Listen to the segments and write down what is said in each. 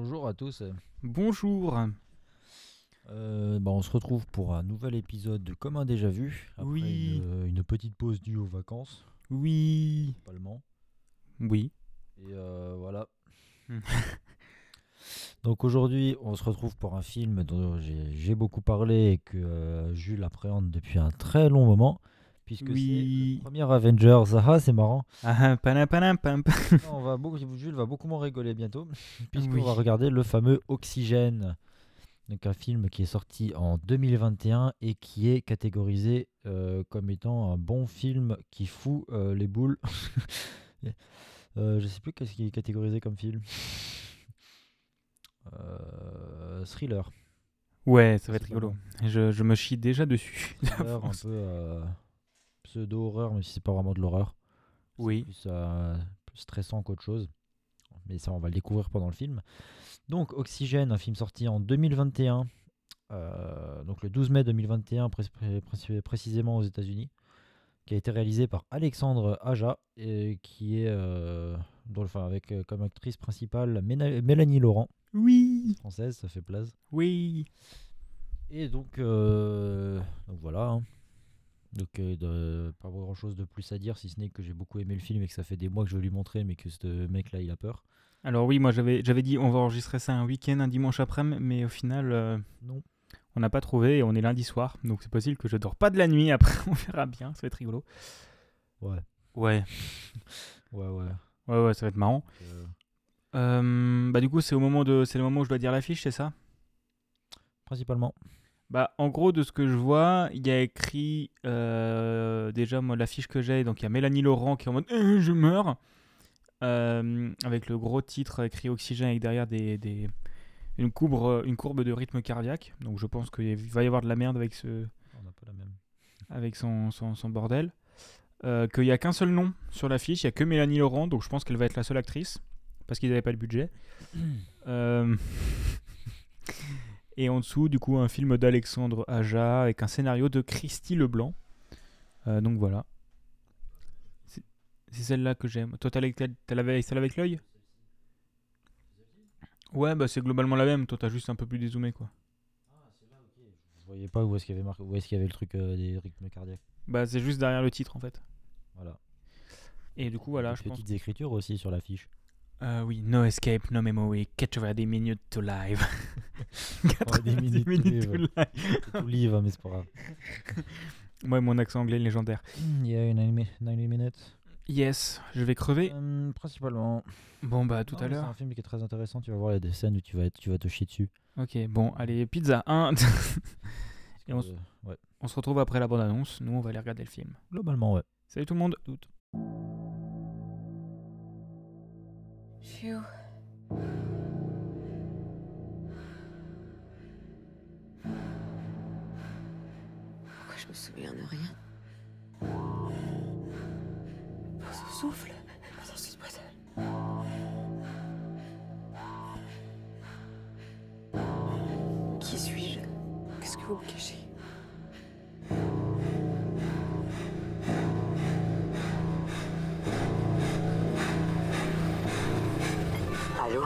Bonjour à tous. Bonjour. Euh, bah, on se retrouve pour un nouvel épisode de Comme un déjà vu. Après Oui. Une, une petite pause due aux vacances, Oui. principalement. Oui. Et euh, voilà. Hmm. Donc aujourd'hui, on se retrouve pour un film dont j'ai j'ai beaucoup parlé et que euh, Jules appréhende depuis un très long moment. Puisque Oui. c'est le premier Avengers. Ah, c'est marrant. Ah, panam, panam. Non, on va beaucoup, Jules va beaucoup moins rigoler bientôt, puisqu'on Oui. va regarder le fameux Oxygène. Donc un film qui est sorti en 2021 et qui est catégorisé euh, comme étant un bon film qui fout euh, les boules. Euh, je sais plus qu'est-ce qui est catégorisé comme film. Euh, thriller. Ouais, ça va être rigolo. Je, je me chie déjà dessus. Thriller, un peu pseudo-horreur, même si c'est pas vraiment de l'horreur. Oui. plus, euh, plus stressant qu'autre chose. Mais ça, on va le découvrir pendant le film. Donc, Oxygène, un film sorti en 2021. euh, donc le 12 mai 2021, pré- pré- pré- précisément aux États-Unis, qui a été réalisé par Alexandre Aja, et qui est euh, enfin, avec euh, comme actrice principale Mélanie Laurent, Oui. française, ça fait place. Oui. Et donc, donc voilà. hein. Donc, euh, de- pas grand chose de plus à dire, si ce n'est que j'ai beaucoup aimé le film et que ça fait des mois que je veux lui montrer, mais que ce mec-là, il a peur. Alors oui, moi j'avais dit on va enregistrer ça un week-end, un dimanche après-midi, mais au final euh, Non. on n'a pas trouvé et on est lundi soir, donc c'est possible que je dors pas de la nuit. Après on verra bien, ça va être rigolo. Ouais. Ouais. Ouais, ouais. Ouais ouais, ça va être marrant. Euh, Euh, bah du coup c'est au moment de c'est le moment où je dois dire l'affiche, c'est ça? Principalement. Bah, en gros, de ce que je vois, il y a écrit euh, déjà moi l'affiche que j'ai, donc il y a Mélanie Laurent qui est en mode Euh, je meurs Euh, avec le gros titre écrit oxygène avec derrière des, des- une courbe une courbe de rythme cardiaque. Donc je pense qu'il va y avoir de la merde avec ce On n'a pas la même. avec son, son, son bordel. Euh, qu'il n'y a qu'un seul nom sur l'affiche, il n'y a que Mélanie Laurent, donc je pense qu'elle va être la seule actrice parce qu'ils n'avaient pas le budget. Euh, Et en dessous, du coup, un film d'Alexandre Aja avec un scénario de Christy Leblanc. Euh, donc voilà. C'est c'est celle-là que j'aime. Toi, t'as celle avec l'œil? Ouais, bah c'est globalement la même. Toi, t'as juste un peu plus dézoomé, quoi. Je voyais pas où est-ce qu'il y avait marqué, où est-ce qu'il y avait le truc euh, des rythmes cardiaques. Bah c'est juste derrière le titre, en fait. Voilà. Et du coup, voilà, Des je pense. petites écritures aussi sur l'affiche. Euh, oui, no escape, no memory, 90 minutes to live. 90 minutes to to live. live. Tout livre, mais c'est pas grave. Ouais, mon accent anglais légendaire. Il y a une 90 minutes. Yes, je vais crever. Euh, principalement. Bon, bah tout Non, à mais C'est l'heure. un film qui est très intéressant. Tu vas voir, il y a des scènes où tu vas, être- tu vas te chier dessus. Ok, bon, allez, pizza 1. Parce Et on euh, ouais. on se retrouve après la bande-annonce. Nous, on va aller regarder le film. Globalement, ouais. Salut tout le monde. Phew. Pourquoi je me souviens de rien? Ce souffle dans cette boîte. Qui suis-je? Qu'est-ce que vous me cachez? Allô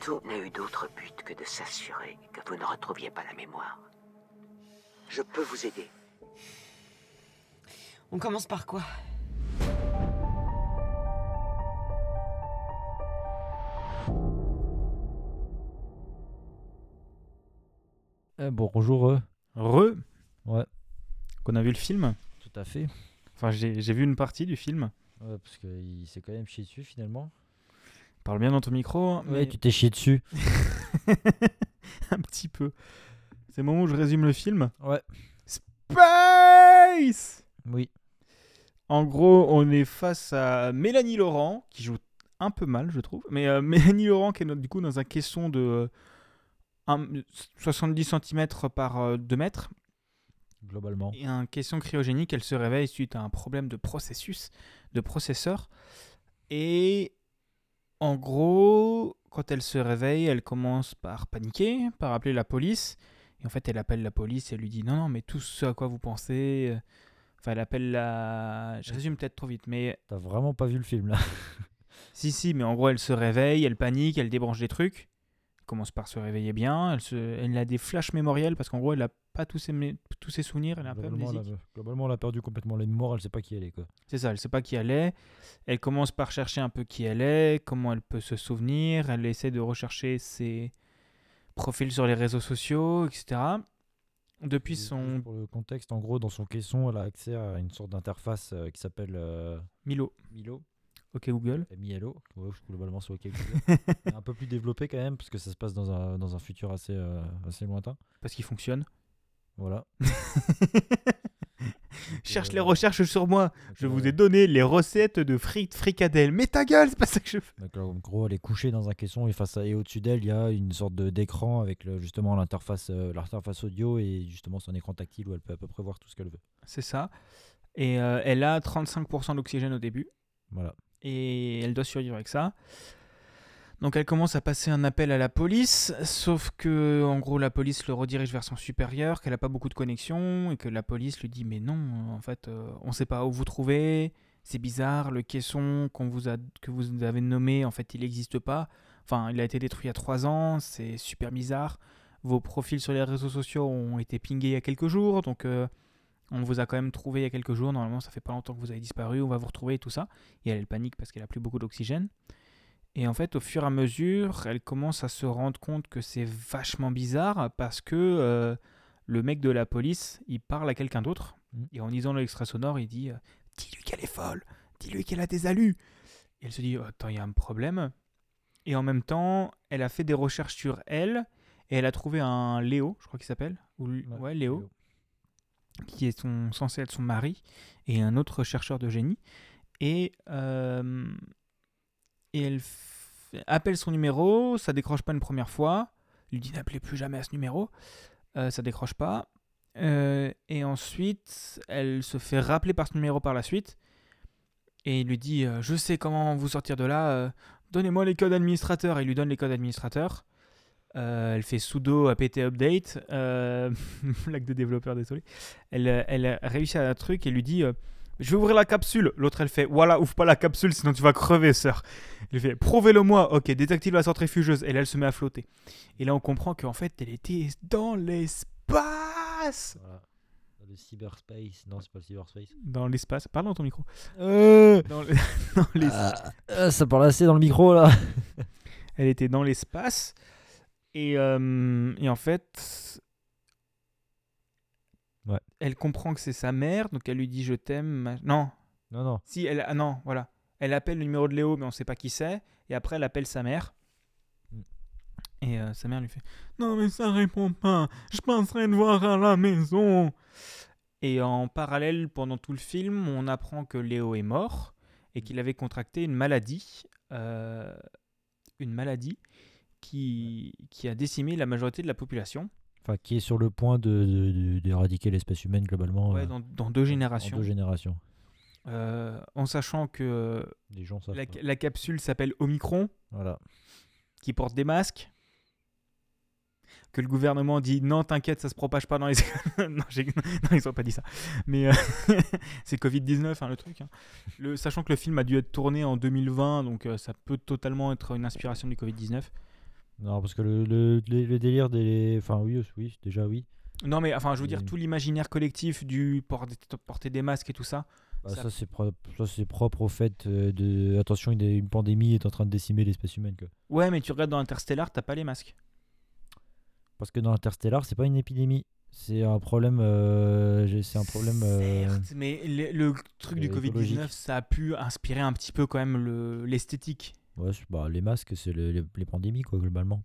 Tout n'a eu d'autre but que de s'assurer que vous ne retrouviez pas la mémoire. Je peux vous aider. On commence par quoi? Eh, bonjour. euh. Re. Ouais. Qu'on a vu le film? Tout à fait. Enfin, j'ai j'ai vu une partie du film. Ouais, parce qu'il s'est quand même chié dessus finalement. Parle bien dans ton micro. hein, Ouais, mais- tu t'es chié dessus. un petit peu. C'est le moment où je résume le film. Ouais. Space Oui. En gros, on est face à Mélanie Laurent, qui joue un peu mal, je trouve. Mais euh, Mélanie Laurent, qui est du coup dans un caisson de euh, un- 70 cm par euh, 2 mètres, Globalement. et un caisson cryogénique, elle se réveille suite à un problème de processus, de processeur. Et en gros, quand elle se réveille, elle commence par paniquer, par appeler la police. Et en fait, elle appelle la police et elle lui dit non, non, mais tout ce à quoi vous pensez. euh, Enfin, elle appelle la. Je résume peut-être trop vite, mais T'as vraiment pas vu le film là. Si, si, mais en gros, elle se réveille, elle panique, elle débranche des trucs. Elle commence par se réveiller bien. Elle, se... elle a des flashs mémoriels parce qu'en gros, elle a pas tous ses, mé- tous ses souvenirs. Elle est un peu Globalement, elle a, globalement, elle a perdu complètement les mémoires, elle sait pas qui elle est. C'est ça, elle sait pas qui elle est. Elle commence par chercher un peu qui elle est, comment elle peut se souvenir. Elle essaie de rechercher ses profils sur les réseaux sociaux, etc. Depuis Et son Pour le contexte, en gros, dans son caisson, elle a accès à une sorte d'interface euh, qui s'appelle euh, Milo, Milo. Ok Google. M-I-L-O, ouais, globalement c'est OK. Mais un peu plus développé quand même, parce que ça se passe dans un, dans un futur assez, euh, assez lointain. Parce qu'il fonctionne. Voilà. Cherche euh, les recherches sur moi. Je euh, vous ai donné les recettes de frites fricadelles. Mais ta gueule, c'est pas ça que je fais. donc, en gros, elle est couchée dans un caisson et, face à, et au-dessus d'elle, il y a une sorte de- d'écran avec le, justement l'interface euh, l'interface audio et justement son écran tactile où elle peut à peu près voir tout ce qu'elle veut. C'est ça. Et euh, elle a 35% d'oxygène au début. Voilà. Et elle doit survivre avec ça. Donc elle commence à passer un appel à la police, sauf que en gros la police le redirige vers son supérieur, qu'elle n'a pas beaucoup de connexion et que la police lui dit mais non, en fait euh, on sait pas où vous trouvez, c'est bizarre, le caisson vous a, que vous avez nommé en fait il n'existe pas, enfin il a été détruit il y a trois ans, c'est super bizarre. Vos profils sur les réseaux sociaux ont été pingés il y a quelques jours, donc euh, on vous a quand même trouvé il y a quelques jours. Normalement, ça fait pas longtemps que vous avez disparu. On va vous retrouver et tout ça. Et elle, elle panique parce qu'elle a plus beaucoup d'oxygène. Et en fait, au fur et à mesure, elle commence à se rendre compte que c'est vachement bizarre parce que euh, le mec de la police, il parle à quelqu'un d'autre. Mm. Et en disant l'extrait sonore, il dit euh, Dis-lui qu'elle est folle. Dis-lui qu'elle a des alus. Et elle se dit Attends, il y a un problème. Et en même temps, elle a fait des recherches sur elle. Et elle a trouvé un Léo, je crois qu'il s'appelle. Ou, ouais, Léo qui est son, censé être son mari, et un autre chercheur de génie. Et, euh, elle appelle son numéro, ça décroche pas une première fois, lui dit n'appelez plus jamais à ce numéro, euh, ça décroche pas. Euh, et ensuite, elle se fait rappeler par ce numéro par la suite, et il lui dit je sais comment vous sortir de là, donnez-moi les codes administrateurs. Et il lui donne les codes administrateurs. Euh, elle fait sudo apt update, euh, blague de développeur, désolé. Elle, euh, elle a réussi à un truc et lui dit euh, Je vais ouvrir la capsule. L'autre, elle fait Voilà, ouvre pas la capsule, sinon tu vas crever, sœur. Il fait Prouvez-le moi. Ok, désactive la centrifugeuse. Et là, elle se met à flotter. Et là, on comprend qu'en fait, elle était dans l'espace. Voilà. Dans Le cyberspace. Non, c'est pas le cyberspace. Dans l'espace. Parle dans ton micro. Euh, Dans le- dans les- ah, ça parle assez dans le micro là. Elle était dans l'espace. Et, euh, et en fait, Ouais. elle comprend que c'est sa mère, donc elle lui dit je t'aime. Non, Non, non. si elle, ah non, voilà. Elle appelle le numéro de Léo, mais on sait pas qui c'est. Et après, elle appelle sa mère. Mm. Et euh, sa mère lui fait Non, mais ça répond pas. Je penserais te voir à la maison. Et en parallèle, pendant tout le film, on apprend que Léo est mort et qu'il avait contracté une maladie. euh, une maladie qui, qui a décimé la majorité de la population. Enfin, qui est sur le point de, de- de- d'éradiquer l'espèce humaine globalement. Ouais, euh, dans, dans deux en générations. deux générations. Euh, en sachant que Les gens savent. la, capsule s'appelle Omicron. Voilà. qui portent des masques. Que le gouvernement dit non, t'inquiète, ça se propage pas dans les. non, ils ont pas dit ça. Mais euh, c'est Covid-19, hein, le truc. hein. Le, sachant que le film a dû être tourné en 2020, donc euh, ça peut totalement être une inspiration du Covid-19. Non, parce que le, le, le- le délire des. Enfin, oui, oui, déjà oui. Non, mais enfin, je veux dire, Et- tout l'imaginaire collectif du port- porter des masques et tout ça. Bah, Ça- ça, c'est pro- propre au fait euh, de. Attention, une, une pandémie est en train de décimer l'espèce humaine. Quoi. Ouais, mais tu regardes dans Interstellar, t'as pas les masques. Parce que dans Interstellar, c'est pas une épidémie. C'est un problème. euh, c'est un problème. euh, Certes, mais le, le truc du euh, Covid-19, écologique. ça a pu inspirer un petit peu quand même le- l'esthétique. Ouais, bah, les masques, c'est le- les, les pandémies, quoi, globalement.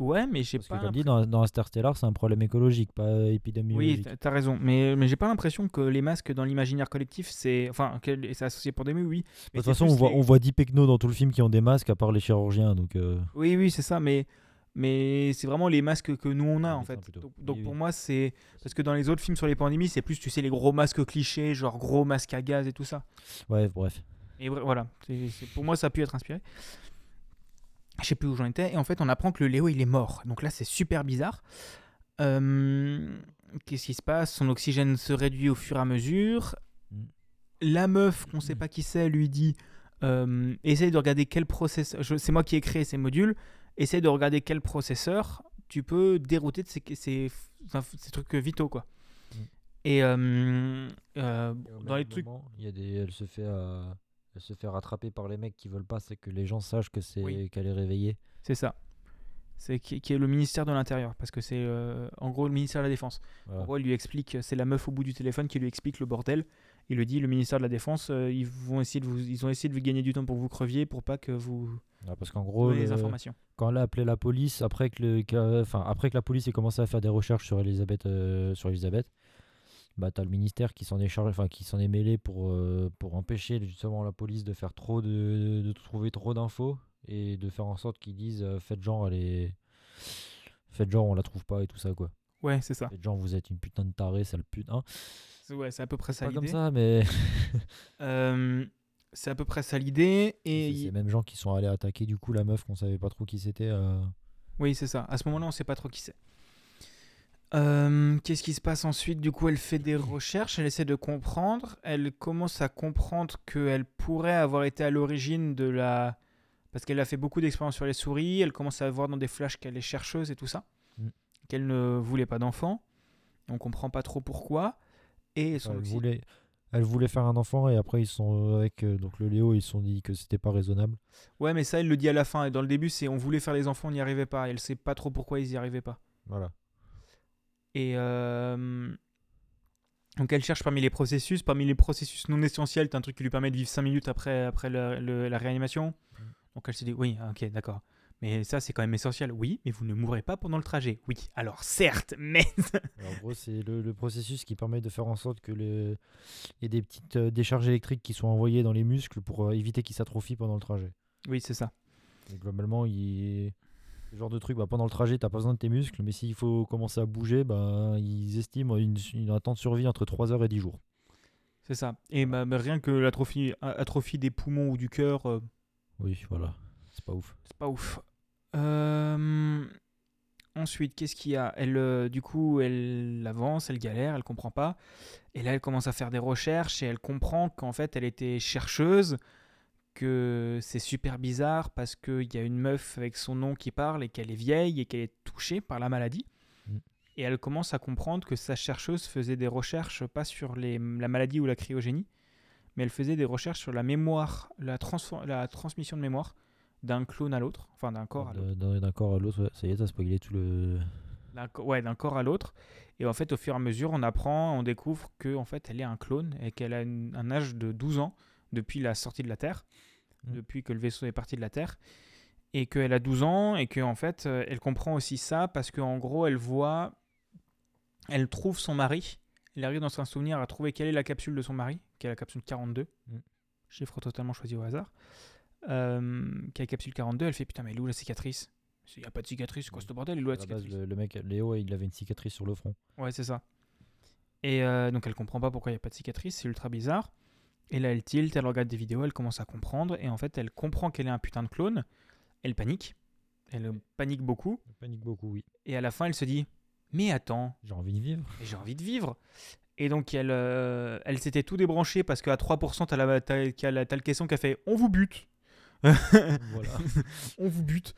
Ouais, mais j'ai Parce pas. que, comme dit, dans, dans Interstellar, c'est un problème écologique, pas Oui, épidémiologique. t'as- t'as raison, mais, mais j'ai pas l'impression que les masques dans l'imaginaire collectif, c'est. Enfin, c'est associé pandémie, oui. de toute façon, on voit, les- on voit 10 pecnos dans tout le film qui ont des masques, à part les chirurgiens. Donc, euh, Oui, oui, c'est ça, mais, mais c'est vraiment les masques que nous on a Les en fait. Donc, Oui, oui. pour moi, c'est. Parce que dans les autres films sur les pandémies, c'est plus, tu sais, les gros masques clichés, genre gros masques à gaz et tout ça. ouais, bref. Et voilà, c'est- c'est- pour moi, ça a pu être inspiré. Je sais plus où j'en étais. Et en fait, on apprend que le Léo, il est mort. Donc là, c'est super bizarre. Euh, Qu'est-ce qui se passe? Son oxygène se réduit au fur et à mesure. Mm. La meuf, qu'on sait Mm. pas qui c'est, lui dit Euh, essaye de regarder quel processeur. je- C'est moi qui ai créé ces modules. Essaye de regarder quel processeur tu peux dérouter de ces, ces, ces trucs vitaux, quoi. Mm. Et euh, euh, Et dans les trucs. moment, y a des, elle se fait, euh, se fait rattraper par les mecs qui veulent pas, c'est que les gens sachent que c'est Oui. qu'elle est réveillée. C'est ça. C'est qui, qui est le ministère de l'Intérieur, parce que c'est euh, en gros le ministère de la Défense. Voilà. En gros, il lui explique, c'est la meuf au bout du téléphone qui lui explique le bordel. Il lui dit, le ministère de la Défense, euh, ils vont essayer de vous, ils ont essayé de vous gagner du temps pour que vous creviez, pour pas que vous Ah, parce qu'en gros, les informations. quand elle a appelé la police, après que, le, après que la police ait commencé à faire des recherches sur Elisabeth, euh, sur Elisabeth bah, t'as le ministère qui s'en est chargé, enfin, qui s'en est mêlé pour, euh, pour empêcher justement la police de faire trop de, de trouver trop d'infos et de faire en sorte qu'ils disent euh, faites genre elle est faites genre on la trouve pas et tout ça quoi Ouais, c'est ça. faites genre vous êtes une putain de taré sale putain Ouais, c'est à peu près ça pas comme l'idée. ça mais Euh, c'est à peu près ça l'idée. Et c'est il- ces mêmes gens qui sont allés attaquer du coup la meuf qu'on savait pas trop qui c'était euh, Oui, c'est ça. À ce moment-là, on sait pas trop qui c'est. Euh, Qu'est-ce qui se passe ensuite? Du coup, elle fait des recherches, elle essaie de comprendre. Elle commence à comprendre qu'elle pourrait avoir été à l'origine de la. Parce qu'elle a fait beaucoup d'expériences sur les souris. Elle commence à voir dans des flashs qu'elle est chercheuse et tout ça. Mm. Qu'elle ne voulait pas d'enfant. On comprend pas trop pourquoi. Et son elle oxy- voulait elle voulait faire un enfant et après ils sont avec euh, donc le Léo ils se sont dit que c'était pas raisonnable Ouais, mais ça, elle le dit à la fin. Et dans le début, c'est on voulait faire les enfants, on n'y arrivait pas. Elle sait pas trop pourquoi ils y arrivaient pas. voilà Et euh, donc elle cherche parmi les processus, parmi les processus non essentiels, t'as un truc qui lui permet de vivre 5 minutes après, après le- le- la réanimation. Mm. Donc elle se dit oui, ah, ok, d'accord. Mais ça c'est quand même essentiel. Oui, mais vous ne mourrez pas pendant le trajet. Oui, alors certes, mais... Alors, en gros, c'est le, le processus qui permet de faire en sorte que le... y ait des petites euh, décharges électriques qui sont envoyées dans les muscles pour euh, éviter qu'ils s'atrophient pendant le trajet. oui, c'est ça. Et globalement, il... ce genre de truc, bah, pendant le trajet, t'as pas besoin de tes muscles, mais s'il faut commencer à bouger, bah, ils estiment une, une- un temps de survie entre 3 heures et 10 jours. C'est ça. Et bah, rien que l'atrophie atrophie des poumons ou du cœur, euh, Oui, voilà. C'est pas ouf. c'est pas ouf. Euh, Ensuite, qu'est-ce qu'il y a? Elle, euh, du coup, elle avance, elle galère, elle comprend pas. Et là, elle commence à faire des recherches et elle comprend qu'en fait, elle était chercheuse, que c'est super bizarre parce qu'il y a une meuf avec son nom qui parle et qu'elle est vieille et qu'elle est touchée par la maladie. Mm. Et elle commence à comprendre que sa chercheuse faisait des recherches pas sur les, la maladie ou la cryogénie, mais elle faisait des recherches sur la mémoire, la, transmission de mémoire d'un clone à l'autre, enfin d'un corps à l'autre. D'un corps à l'autre, ouais, ça y est, t'as spoilé tout le. Ouais, d'un corps à l'autre. Et en fait, au fur et à mesure, on apprend, on découvre que en fait, elle est un clone et qu'elle a une- un âge de 12 ans depuis la sortie de la Terre, Mm. depuis que le vaisseau est parti de la Terre. Et qu'elle a 12 ans et qu'en fait, euh, elle comprend aussi ça parce qu'en gros, elle voit, elle trouve son mari. Elle arrive dans un souvenir à trouver quelle est la capsule de son mari, qui est la capsule 42. Mm. Chiffre totalement choisi au hasard. Euh, qui est la capsule 42. Elle fait putain, mais elle est où la cicatrice? Il n'y a pas de cicatrice, c'est quoi ce bordel Elle est où la base, cicatrice? le, le mec, Léo, il avait une cicatrice sur le front. Ouais, c'est ça. Et euh, donc elle comprend pas pourquoi il n'y a pas de cicatrice, c'est ultra bizarre. Et là, elle tilt, elle regarde des vidéos, elle commence à comprendre. Et en fait, elle comprend qu'elle est un putain de clone. Elle panique. Elle panique beaucoup. Il panique beaucoup, oui. Et à la fin, elle se dit Mais attends, J'ai envie de vivre. j'ai envie de vivre. Et donc, elle, euh, elle s'était tout débranchée parce qu'à 3%, t'as, la, t'as, t'as le caisson qui a fait On vous bute. voilà. On vous bute.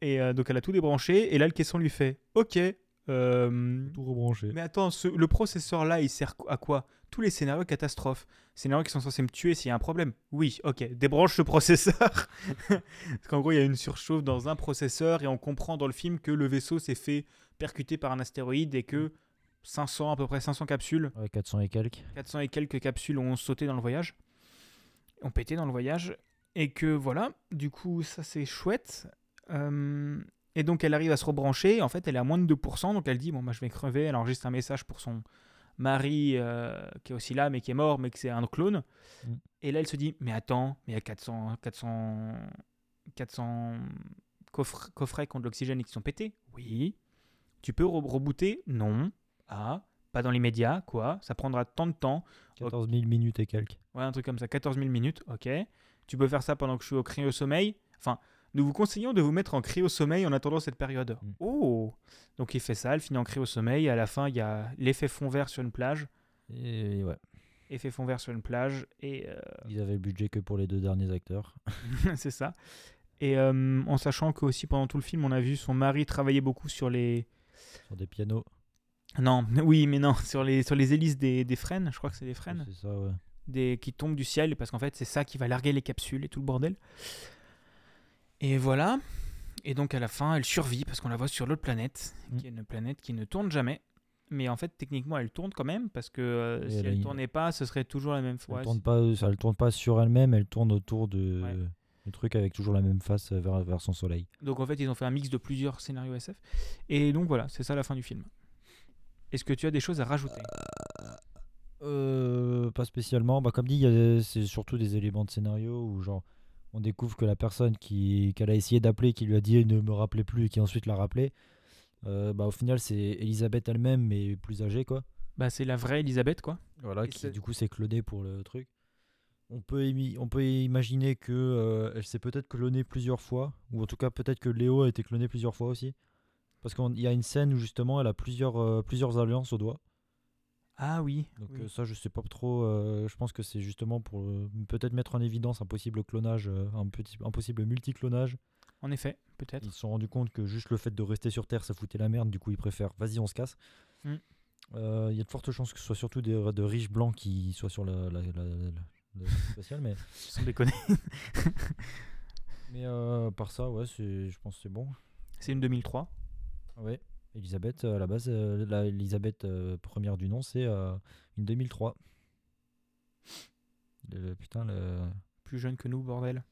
Et euh, donc, elle a tout débranché. Et là, le caisson lui fait Ok. Euh, Tout rebranché. mais attends, ce- le processeur là, il sert à quoi? Tous les scénarios catastrophes. Scénarios qui sont censés me tuer s'il y a un problème. Oui, ok, débranche ce processeur. Parce qu'en gros, il y a une surchauffe dans un processeur et on comprend dans le film que le vaisseau s'est fait percuter par un astéroïde et que 500, à peu près 500 capsules, Ouais, 400 et quelques. 400 et quelques capsules ont sauté dans le voyage, ont pété dans le voyage. Et que voilà, du coup, ça c'est chouette. Euh, et donc elle arrive à se rebrancher. En fait, elle est à moins de 2%. Donc elle dit Bon, bah, je vais crever. Elle enregistre un message pour son mari euh, qui est aussi là, mais qui est mort, mais que c'est un clone. Mm. Et là, elle se dit Mais attends, mais il y a 400, 400, 400 coffres, coffrets contre l'oxygène et qui sont pétés. Oui. Tu peux re- rebooter? Non. Ah. Pas dans les médias, quoi? Ça prendra tant de temps. 14 000 minutes et quelques. Ouais, un truc comme ça, 14 000 minutes, ok. Tu peux faire ça pendant que je suis au cryo-sommeil. Enfin, nous vous conseillons de vous mettre en cryo-sommeil en attendant cette période. Mm. Oh Donc il fait ça, elle finit en cryo-sommeil. À la fin, il y a l'effet fond vert sur une plage. Et ouais. effet fond vert sur une plage et euh, Ils avaient le budget que pour les deux derniers acteurs. c'est ça. Et euh, en sachant que aussi pendant tout le film, on a vu son mari travailler beaucoup sur les Sur des pianos. non, oui, mais non, sur les sur les hélices des, des frênes. Je crois que c'est des frênes. C'est ça, ouais. des, qui tombent du ciel parce qu'en fait c'est ça qui va larguer les capsules et tout le bordel. Et voilà. Et donc à la fin elle survit parce qu'on la voit sur l'autre planète, Mm. qui est une planète qui ne tourne jamais. Mais en fait techniquement elle tourne quand même parce que euh, si elle elle une- tournait pas ce serait toujours la même Elle fois. tourne pas, ça, elle tourne pas sur elle-même, elle tourne autour de Ouais. le truc avec toujours la même face euh, vers, vers son soleil. Donc en fait ils ont fait un mix de plusieurs scénarios SF. Et donc voilà c'est ça la fin du film. Est-ce que tu as des choses à rajouter? Euh, pas spécialement. Bah, comme dit, c'est surtout des éléments de scénario où genre on découvre que la personne qui qu'elle a essayé d'appeler, qui lui a dit ne me rappelez plus et qui ensuite l'a rappelé, euh, bah, au final c'est Elisabeth elle-même mais plus âgée quoi. Bah c'est la vraie Elisabeth quoi. Voilà, Et qui du coup s'est clonée pour le truc. On peut, émi- on peut imaginer que euh, elle s'est peut-être clonée plusieurs fois, ou en tout cas peut-être que Léo a été cloné plusieurs fois aussi. Parce qu'il y a une scène où justement elle a plusieurs, euh, plusieurs alliances au doigt. Ah oui. Donc oui. euh, ça je sais pas trop, euh, je pense que c'est justement pour euh, peut-être mettre en évidence un possible clonage, euh, un, petit, un possible multiclonage. En effet peut-être. Ils se sont rendus compte que juste le fait de rester sur Terre ça foutait la merde, du coup ils préfèrent vas-y on se casse. Mm. Il y a de fortes chances que ce soit surtout des, de riches blancs qui soient sur la, la, la, la- la spatiale, mais, Sans déconner. mais par ça ouais je pense que c'est bon. c'est une 2003. Ouais. Elisabeth, euh, à la base, euh, la Elisabeth euh, première du nom, c'est une 2003. Le, le- putain, le... Plus jeune que nous bordel.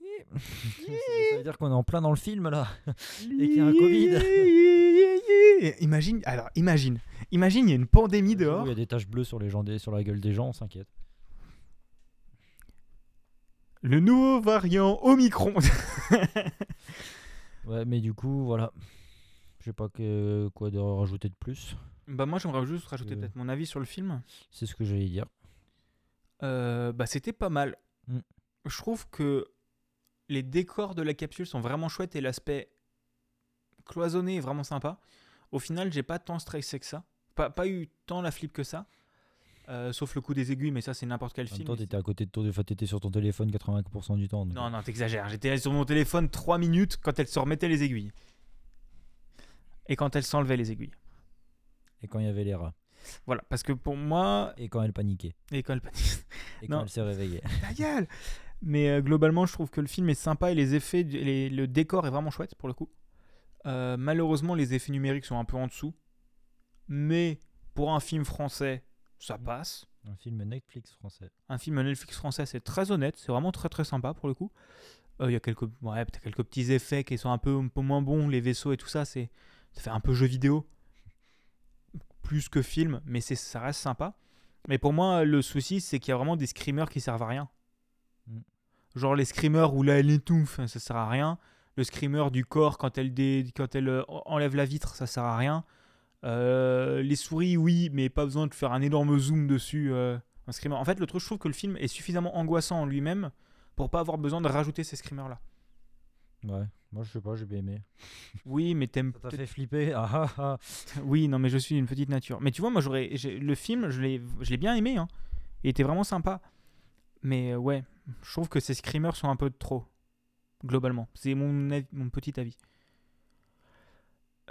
ça veut dire qu'on est en plein dans le film là. Et qu'il y a un Covid. Imagine, alors imagine, imagine, il y a une pandémie Il dehors. y a des taches bleues sur, les gens, sur la gueule des gens, on s'inquiète. Le nouveau variant Omicron. Ouais, mais du coup, voilà. Je sais pas que, quoi de rajouter de plus. bah moi j'aimerais juste rajouter Euh. peut-être mon avis sur le film. C'est ce que j'allais dire. Euh, bah c'était pas mal. Mm. Je trouve que les décors de la capsule sont vraiment chouettes et l'aspect cloisonné est vraiment sympa. Au final, j'ai pas tant stressé que ça. Pas, pas eu tant la flip que ça. Euh, sauf le coup des aiguilles, mais ça c'est n'importe quel En même film. temps, t'étais à côté de ton, enfin, t'étais sur ton téléphone 80% du temps. donc, Non, non, t'exagères. J'étais sur mon téléphone 3 minutes quand elle se remettait les aiguilles. Et quand elle s'enlevait les aiguilles. Et quand il y avait les rats. Voilà, parce que pour moi. Et quand elle paniquait. Et quand elle panique. Et Non. quand elle s'est réveillée. Ta gueule Mais euh, globalement, je trouve que le film est sympa et les effets, les- le décor est vraiment chouette pour le coup. Euh, malheureusement, les effets numériques sont un peu en dessous. Mais pour un film français, ça passe. Un film Netflix français. Un film Netflix français, c'est très honnête, c'est vraiment très très sympa pour le coup. Euh, Il y a quelques, ouais, quelques petits effets qui sont un peu, un peu moins bons, les vaisseaux et tout ça, c'est, ça fait un peu jeu vidéo. Plus que film, mais c'est, ça reste sympa. Mais pour moi, le souci, c'est qu'il y a vraiment des screamers qui servent à rien. Mm. Genre les screamers où là elle étouffe, ça sert à rien. Le screamer du corps quand elle, dé- quand elle euh, enlève la vitre, ça sert à rien. Euh, les souris, oui, mais pas besoin de faire un énorme zoom dessus. euh, un screamer. En fait, le truc, je trouve que le film est suffisamment angoissant en lui-même pour pas avoir besoin de rajouter ces screamers là. Ouais. Moi, je sais pas, j'ai bien aimé. Oui, mais t'aimes. Ça t'a fait flipper Ah ah ah. Oui, non, mais je suis une petite nature. Mais tu vois, moi, j'aurais. j'ai- Le film, je l'ai je l'ai bien aimé. Hein. Il était vraiment sympa. Mais euh, ouais, je trouve que ces screamers sont un peu de trop. Globalement. C'est mon, avis- mon petit avis.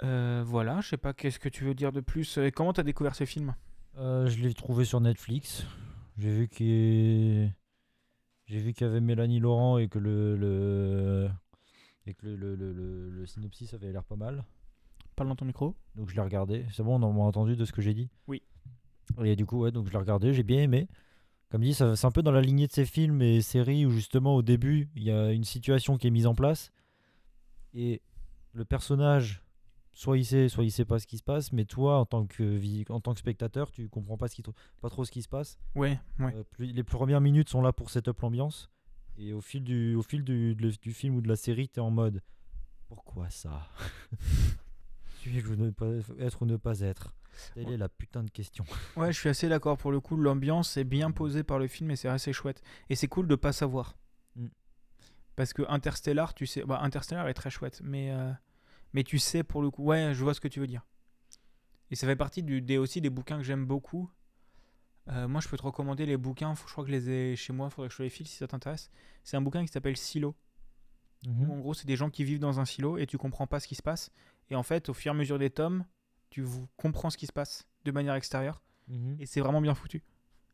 Euh, voilà, je sais pas, qu'est-ce que tu veux dire de plus? Comment t'as découvert ce film? Euh, je l'ai trouvé sur Netflix. J'ai vu qu'il j'ai vu qu'il y avait Mélanie Laurent et que le, le... et que le, le, le, le- synopsis avait l'air pas mal. Parle dans ton micro. Donc je l'ai regardé. C'est bon, on m'a entendu de ce que j'ai dit Oui. Et du coup, ouais, donc je l'ai regardé, j'ai bien aimé. Comme dit, c'est un peu dans la lignée de ces films et séries où justement au début, il y a une situation qui est mise en place et le personnage, soit il sait, soit il sait pas ce qui se passe, mais toi, en tant que, en tant que spectateur, tu comprends pas, ce qui, pas trop ce qui se passe. Ouais, ouais. Euh, plus- les premières minutes sont là pour set up l'ambiance et au fil du, au fil du, du film ou de la série, tu es en mode pourquoi ça? Suis-je ne pas être ou ne pas être? Telle est la putain de question. Ouais, je suis assez d'accord. Pour le coup, l'ambiance est bien posée par le film et c'est assez chouette. Et c'est cool de pas savoir. Mm. Parce que Interstellar, tu sais. Bah, Interstellar est très chouette, mais, euh, mais tu sais pour le coup. Ouais, je vois ce que tu veux dire. Et ça fait partie du, des, aussi des bouquins que j'aime beaucoup. Euh, moi, je peux te recommander les bouquins. Faut, je crois que je les ai chez moi. Faudrait que je te les file si ça t'intéresse. C'est un bouquin qui s'appelle Silo. Mhm. En gros, c'est des gens qui vivent dans un silo et tu comprends pas ce qui se passe. Et en fait, au fur et à mesure des tomes, tu comprends ce qui se passe de manière extérieure. Mhm. Et c'est vraiment bien foutu.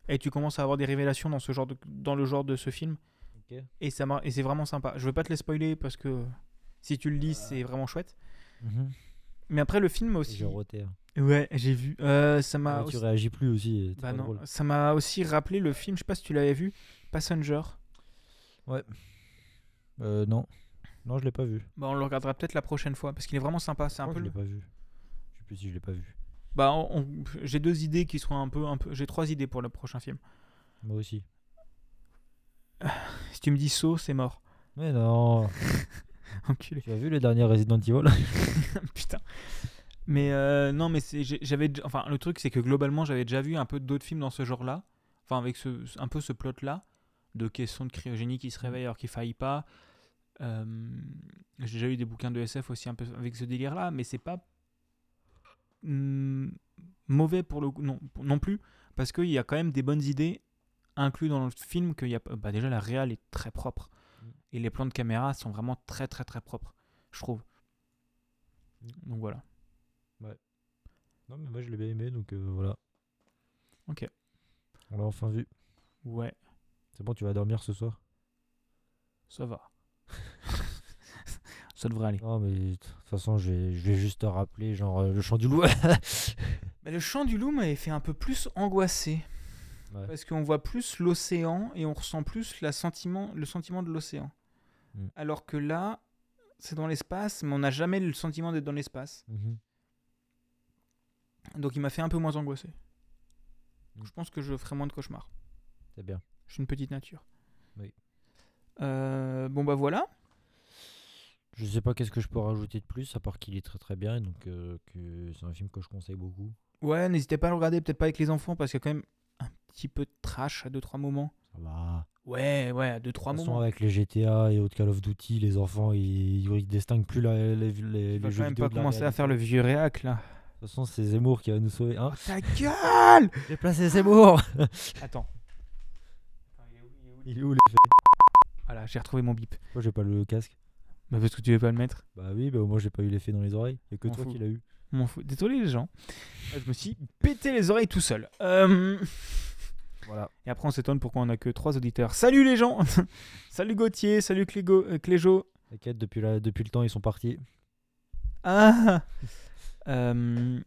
Et tu commences à avoir des révélations dans, ce genre de, dans le genre de ce film. Et, ça et c'est vraiment sympa. Je veux pas te les spoiler parce que si tu le lis, c'est vraiment chouette. Mhm. Mais après, le film aussi. Roté. hein. Ouais, j'ai vu. Euh, ça m'a Ouais, tu réagis plus aussi. t'es Bah non, ça m'a aussi rappelé le film, je sais pas si tu l'avais vu, Passenger. Euh, non. Non, je l'ai pas vu. Bah, on le regardera peut-être la prochaine fois parce qu'il est vraiment sympa. C'est un peu. je le- l'ai pas vu. Je sais plus si je l'ai pas vu. Bah, on- on- j'ai deux idées qui seront un peu, un peu. J'ai trois idées pour le prochain film. Moi aussi. Si tu me dis saut, c'est mort. Mais non. Enculé. tu as vu le dernier Resident Evil? Putain. Mais euh, non, mais j'avais. Enfin, le truc, c'est que globalement, j'avais déjà vu un peu d'autres films dans ce genre-là. Enfin, avec ce, un peu ce plot-là. De questions de cryogénie qui se réveille alors qu'il faillit pas. Euh, j'ai déjà eu des bouquins de SF aussi un peu avec ce délire-là, mais c'est pas mauvais pour le non, non plus, parce qu'il y a quand même des bonnes idées inclus dans le film. Que y a, bah déjà, la réal est très propre. Mm. Et les plans de caméra sont vraiment très, très, très propres, je trouve. Mm. Donc voilà. Non, mais moi je l'ai bien aimé, donc euh, voilà. Ok. On l'a enfin vu. Ouais, C'est bon, tu vas dormir ce soir? Ça va. ça devrait aller. Non, mais de toute façon, je vais, je vais juste te rappeler, genre, euh, le chant du loup. Mais le chant du loup m'avait fait un peu plus angoissé. Ouais. Parce qu'on voit plus l'océan et on ressent plus la sentiment, le sentiment de l'océan. Mm. Alors que là, c'est dans l'espace, mais on n'a jamais le sentiment d'être dans l'espace. Mhm. Donc il m'a fait un peu moins angoissé. Mm. Je pense que je ferai moins de cauchemars. C'est bien. Je suis une petite nature. Oui. Euh, bon bah voilà. Je sais pas qu'est-ce que je peux rajouter de plus, à part qu'il est très très bien, et donc euh, que c'est un film que je conseille beaucoup. Ouais, n'hésitez pas à le regarder, peut-être pas avec les enfants, parce qu'il y a quand même un petit peu de trash à 2-3 moments. Ça va. Ouais, ouais, à 2-3 De toute façon, moments. avec les GTA et autres Call of Duty, les enfants, ils, ils distinguent plus la- les, les, les, jeux vidéo pas commencer à faire le vieux réac là. De toute façon, c'est Zemmour qui va nous sauver. Hein Oh, ta gueule J'ai placé Zemmour Attends. Il est où les Voilà, j'ai retrouvé mon bip. Moi, j'ai pas le casque. Bah parce que tu veux pas le mettre. Bah oui, bah moi, j'ai pas eu l'effet dans les oreilles. Il y a que M'en toi fous. qui l'as eu. M'en fous. Désolé les gens. Euh, Je me suis pété les oreilles tout seul. Euh, Voilà. Et après on s'étonne pourquoi on a que trois auditeurs. Salut les gens Salut Gauthier, salut Clégo, euh, Cléjo. T'inquiète, depuis, la... depuis le temps, ils sont partis. Ah Euh,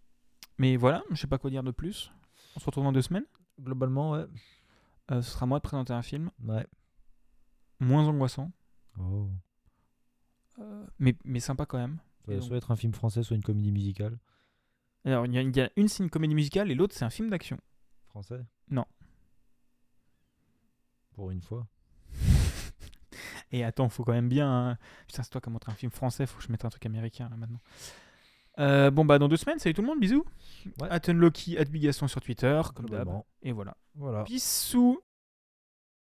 Mais voilà, je sais pas quoi dire de plus. On se retrouve dans deux semaines. Globalement, ouais. Euh, ce sera moi de présenter un film Ouais. moins angoissant, Oh. euh, mais, mais sympa quand même. Donc- soit être un film français, soit une comédie musicale. Alors il y, a- il y a une c'est une comédie musicale et l'autre c'est un film d'action. Français? Non. Pour une fois. Et attends, faut quand même bien. hein. Putain, c'est toi qui as montré un film français, faut que je mette un truc américain là maintenant. Euh, bon, bah, dans deux semaines, salut tout le monde, bisous. Ouais. At Unlocky, at Bigaston sur Twitter, comme d'hab. Et voilà. Voilà. Bisous.